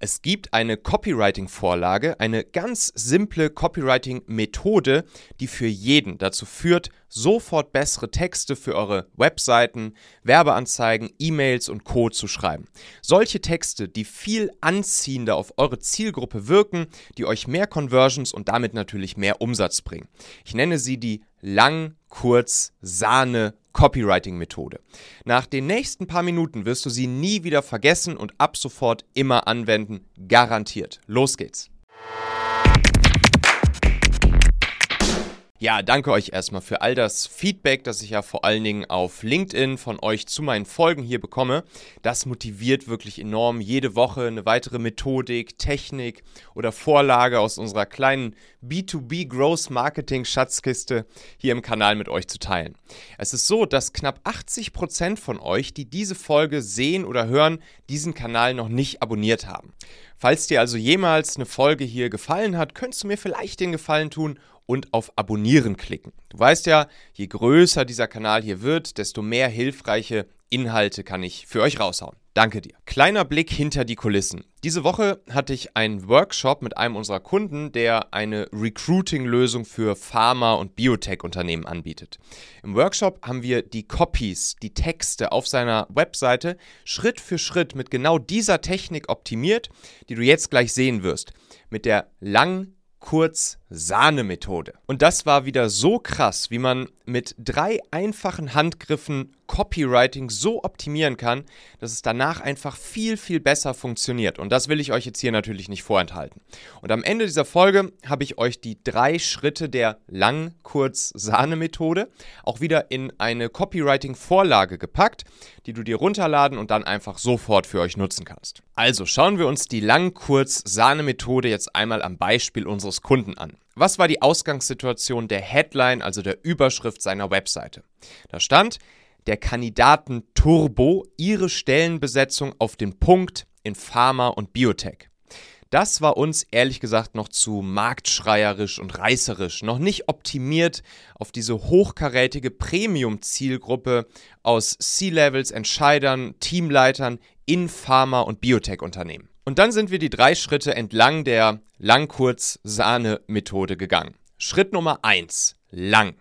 Es gibt eine Copywriting-Vorlage, eine ganz simple Copywriting-Methode, die für jeden dazu führt, sofort bessere Texte für eure Webseiten, Werbeanzeigen, E-Mails und Co. zu schreiben. Solche Texte, die viel anziehender auf eure Zielgruppe wirken, die euch mehr Conversions und damit natürlich mehr Umsatz bringen. Ich nenne sie die Lang, Kurz, Sahne Copywriting-Methode. Nach den nächsten paar Minuten wirst du sie nie wieder vergessen und ab sofort immer anwenden, garantiert. Los geht's. Ja, danke euch erstmal für all das Feedback, das ich ja vor allen Dingen auf LinkedIn von euch zu meinen Folgen hier bekomme. Das motiviert wirklich enorm, jede Woche eine weitere Methodik, Technik oder Vorlage aus unserer kleinen B2B Growth Marketing Schatzkiste hier im Kanal mit euch zu teilen. Es ist so, dass knapp 80 Prozent von euch, die diese Folge sehen oder hören, diesen Kanal noch nicht abonniert haben. Falls dir also jemals eine Folge hier gefallen hat, könntest du mir vielleicht den Gefallen tun und auf Abonnieren klicken. Du weißt ja, je größer dieser Kanal hier wird, desto mehr hilfreiche Inhalte kann ich für euch raushauen. Danke dir. Kleiner Blick hinter die Kulissen. Diese Woche hatte ich einen Workshop mit einem unserer Kunden, der eine Recruiting-Lösung für Pharma- und Biotech-Unternehmen anbietet. Im Workshop haben wir die Copies, die Texte auf seiner Webseite Schritt für Schritt mit genau dieser Technik optimiert, die du jetzt gleich sehen wirst. Mit der lang kurz Sahne-Methode. Und das war wieder so krass, wie man mit drei einfachen Handgriffen Copywriting so optimieren kann, dass es danach einfach viel, viel besser funktioniert. Und das will ich euch jetzt hier natürlich nicht vorenthalten. Und am Ende dieser Folge habe ich euch die drei Schritte der Lang-Kurz-Sahne-Methode auch wieder in eine Copywriting-Vorlage gepackt, die du dir runterladen und dann einfach sofort für euch nutzen kannst. Also schauen wir uns die Lang-Kurz-Sahne-Methode jetzt einmal am Beispiel unseres Kunden an. Was war die Ausgangssituation der Headline, also der Überschrift seiner Webseite? Da stand, der Kandidaten Turbo ihre Stellenbesetzung auf den Punkt in Pharma und Biotech. Das war uns ehrlich gesagt noch zu marktschreierisch und reißerisch, noch nicht optimiert auf diese hochkarätige Premium-Zielgruppe aus C-Levels, Entscheidern, Teamleitern in Pharma- und Biotech-Unternehmen. Und dann sind wir die drei Schritte entlang der Lang-Kurz-Sahne-Methode gegangen. Schritt Nummer eins: Lang.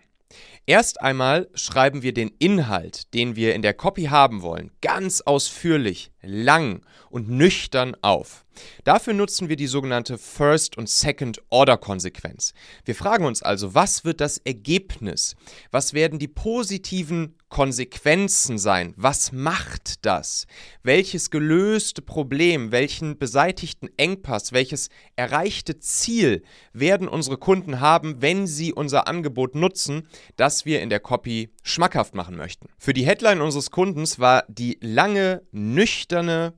Erst einmal schreiben wir den Inhalt, den wir in der Copy haben wollen, ganz ausführlich, lang und nüchtern auf. Dafür nutzen wir die sogenannte First- und Second-Order-Konsequenz. Wir fragen uns also, was wird das Ergebnis? Was werden die positiven Konsequenzen sein? Was macht das? Welches gelöste Problem, welchen beseitigten Engpass, welches erreichte Ziel werden unsere Kunden haben, wenn sie unser Angebot nutzen, das wir in der Copy schmackhaft machen möchten? Für die Headline unseres Kundens war die lange, nüchterne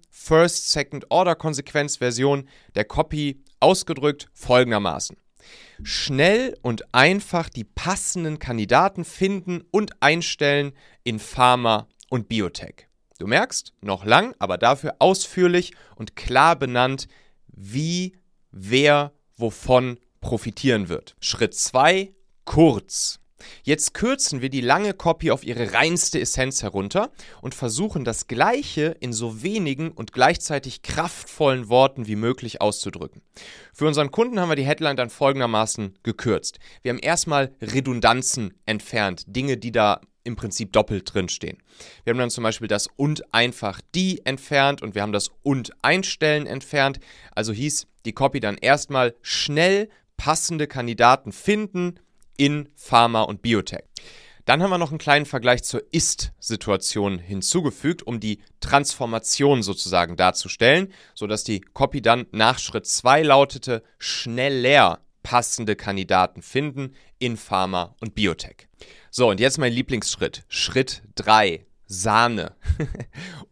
First-Second-Order-Konsequenz-Version der Copy ausgedrückt folgendermaßen. Schnell und einfach die passenden Kandidaten finden und einstellen in Pharma und Biotech. Du merkst, noch lang, aber dafür ausführlich und klar benannt, wie, wer, wovon profitieren wird. Schritt 2, kurz. Jetzt kürzen wir die lange Copy auf ihre reinste Essenz herunter und versuchen das Gleiche in so wenigen und gleichzeitig kraftvollen Worten wie möglich auszudrücken. Für unseren Kunden haben wir die Headline dann folgendermaßen gekürzt. Wir haben erstmal Redundanzen entfernt, Dinge, die da im Prinzip doppelt drinstehen. Wir haben dann zum Beispiel das und einfach die entfernt und wir haben das und einstellen entfernt. Also hieß die Copy dann erstmal schnell passende Kandidaten finden, in Pharma und Biotech. Dann haben wir noch einen kleinen Vergleich zur Ist-Situation hinzugefügt, um die Transformation sozusagen darzustellen, sodass die Copy dann nach Schritt 2 lautete, schneller passende Kandidaten finden in Pharma und Biotech. So, und jetzt mein Lieblingsschritt. Schritt 3. Sahne.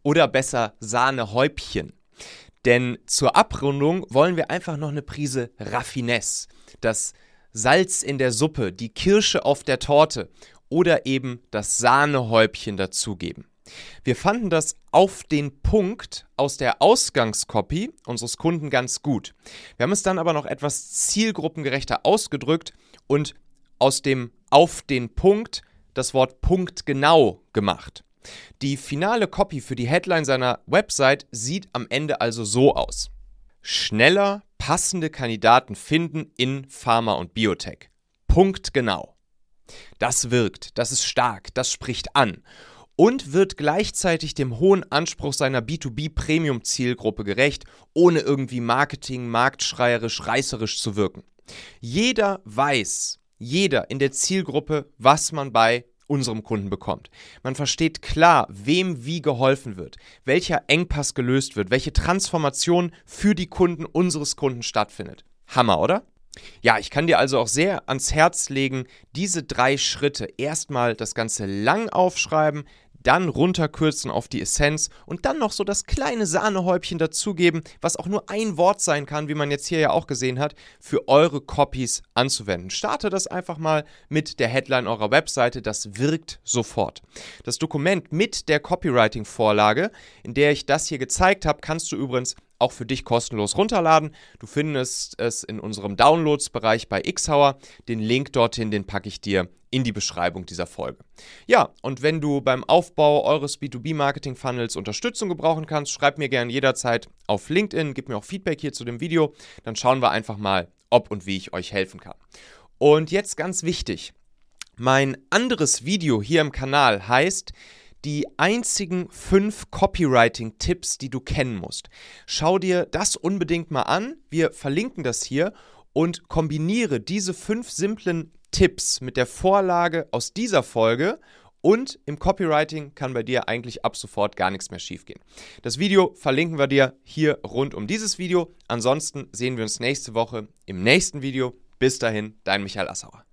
Oder besser Sahnehäubchen. Denn zur Abrundung wollen wir einfach noch eine Prise Raffinesse. Das Salz in der Suppe, die Kirsche auf der Torte oder eben das Sahnehäubchen dazugeben. Wir fanden das auf den Punkt aus der Ausgangskopie unseres Kunden ganz gut. Wir haben es dann aber noch etwas zielgruppengerechter ausgedrückt und aus dem auf den Punkt das Wort Punkt genau gemacht. Die finale Copy für die Headline seiner Website sieht am Ende also so aus. schneller passende Kandidaten finden in Pharma und Biotech. Punkt genau. Das wirkt, das ist stark, das spricht an und wird gleichzeitig dem hohen Anspruch seiner B2B-Premium-Zielgruppe gerecht, ohne irgendwie Marketing, marktschreierisch, reißerisch zu wirken. Jeder weiß, jeder in der Zielgruppe, was man bei unserem Kunden bekommt. Man versteht klar, wem wie geholfen wird, welcher Engpass gelöst wird, welche Transformation für die Kunden unseres Kunden stattfindet. Hammer, oder? Ja, ich kann dir also auch sehr ans Herz legen, diese drei Schritte erstmal das Ganze lang aufschreiben, dann runterkürzen auf die Essenz und dann noch so das kleine Sahnehäubchen dazugeben, was auch nur ein Wort sein kann, wie man jetzt hier ja auch gesehen hat, für eure Copies anzuwenden. Starte das einfach mal mit der Headline eurer Webseite, das wirkt sofort. Das Dokument mit der Copywriting-Vorlage, in der ich das hier gezeigt habe, kannst du übrigens auch für dich kostenlos runterladen. Du findest es in unserem Downloads-Bereich bei Xhauer. Den Link dorthin, den packe ich dir in die Beschreibung dieser Folge. Ja, und wenn du beim Aufbau eures B2B-Marketing-Funnels Unterstützung gebrauchen kannst, schreib mir gerne jederzeit auf LinkedIn, gib mir auch Feedback hier zu dem Video. Dann schauen wir einfach mal, ob und wie ich euch helfen kann. Und jetzt ganz wichtig, mein anderes Video hier im Kanal heißt die einzigen fünf Copywriting-Tipps, die du kennen musst. Schau dir das unbedingt mal an. Wir verlinken das hier und kombiniere diese fünf simplen Tipps mit der Vorlage aus dieser Folge und im Copywriting kann bei dir eigentlich ab sofort gar nichts mehr schiefgehen. Das Video verlinken wir dir hier rund um dieses Video. Ansonsten sehen wir uns nächste Woche im nächsten Video. Bis dahin, dein Michael Assauer.